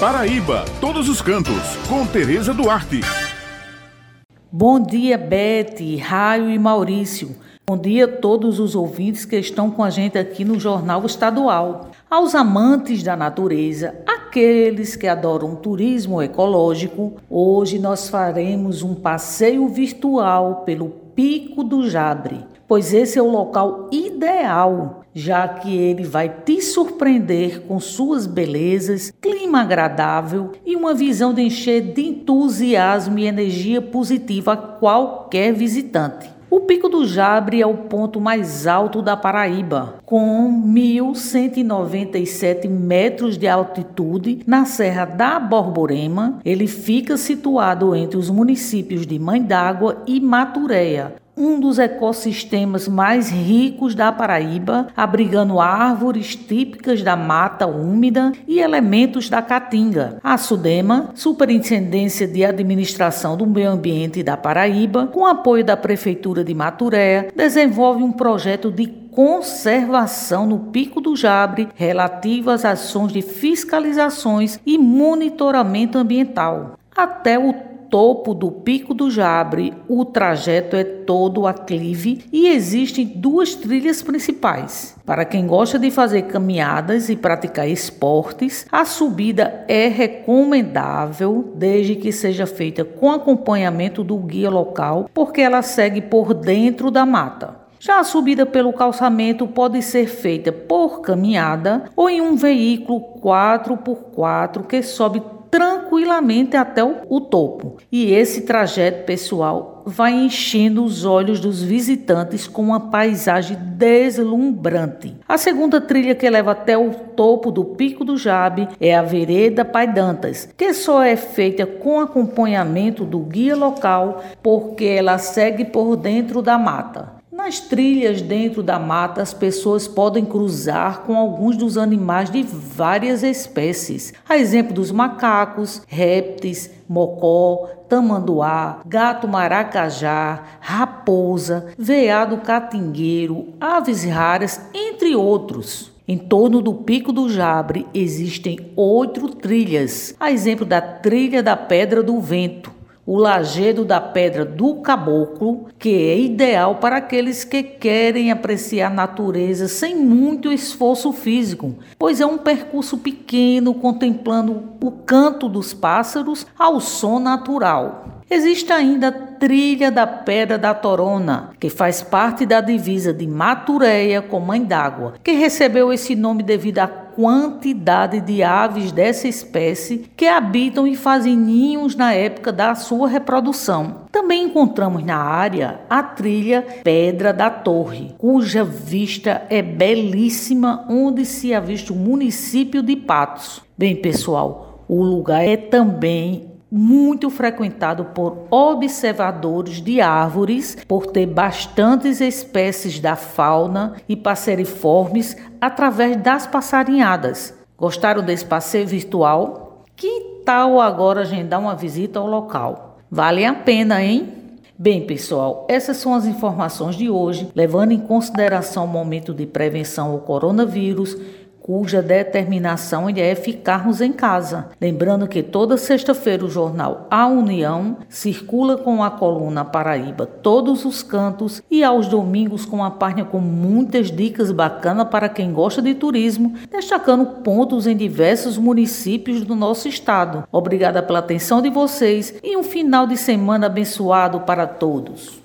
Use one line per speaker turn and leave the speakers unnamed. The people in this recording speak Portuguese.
Paraíba, todos os cantos, com Tereza Duarte.
Bom dia, Bete, Raio e Maurício. Bom dia a todos os ouvintes que estão com a gente aqui no Jornal Estadual. Aos amantes da natureza, aqueles que adoram turismo ecológico, hoje nós faremos um passeio virtual pelo Pico do Jabre, pois esse é o local ideal, já que ele vai te surpreender com suas belezas, clima agradável e uma visão de encher de entusiasmo e energia positiva a qualquer visitante. O Pico do Jabre é o ponto mais alto da Paraíba, com 1.197 metros de altitude na Serra da Borborema. Ele fica situado entre os municípios de Mãe d'Água e Maturéia, um dos ecossistemas mais ricos da Paraíba, abrigando árvores típicas da mata úmida e elementos da caatinga. A SUDEMA, Superintendência de Administração do Meio Ambiente da Paraíba, com apoio da Prefeitura de Maturé, desenvolve um projeto de conservação no Pico do Jabre relativo às ações de fiscalizações e monitoramento ambiental. Até o topo do Pico do Jabre, o trajeto é todo aclive e existem duas trilhas principais. Para quem gosta de fazer caminhadas e praticar esportes, a subida é recomendável desde que seja feita com acompanhamento do guia local, porque ela segue por dentro da mata. Já a subida pelo calçamento pode ser feita por caminhada ou em um veículo 4x4 que sobe tranquilamente até o, o, topo. E esse trajeto pessoal vai enchendo os olhos dos visitantes com uma paisagem deslumbrante. A segunda trilha que leva até o topo do Pico do Jabe é a Vereda Pai Dantas, que só é feita com acompanhamento do guia local, porque ela segue por dentro da mata. Nas trilhas dentro da mata, as pessoas podem cruzar com alguns dos animais de várias espécies, a exemplo dos macacos, répteis, mocó, tamanduá, gato maracajá, raposa, veado catingueiro, aves raras, entre outros. Em torno do Pico do Jabre existem oito trilhas, a exemplo da Trilha da Pedra do Vento, o lajedo da pedra do caboclo, que é ideal para aqueles que querem apreciar a natureza sem muito esforço físico, pois é um percurso pequeno contemplando o canto dos pássaros ao som natural. Existe ainda a Trilha da Pedra da Torona, que faz parte da divisa de Matureia com Mãe d'Água, que recebeu esse nome devido à quantidade de aves dessa espécie que habitam e fazem ninhos na época da sua reprodução. Também encontramos na área a trilha Pedra da Torre, cuja vista é belíssima, onde se avista o município de Patos. Bem, pessoal, o lugar é também muito frequentado por observadores de árvores, por ter bastantes espécies da fauna e passeriformes através das passarinhadas. Gostaram desse passeio virtual? Que tal agora agendar uma visita ao local? Vale a pena, hein? Bem, pessoal, essas são as informações de hoje, levando em consideração o momento de prevenção ao coronavírus cuja determinação é ficarmos em casa. Lembrando que toda sexta-feira o jornal A União circula com a coluna Paraíba todos os cantos e aos domingos com a página com muitas dicas bacanas para quem gosta de turismo, destacando pontos em diversos municípios do nosso estado. Obrigada pela atenção de vocês e um final de semana abençoado para todos.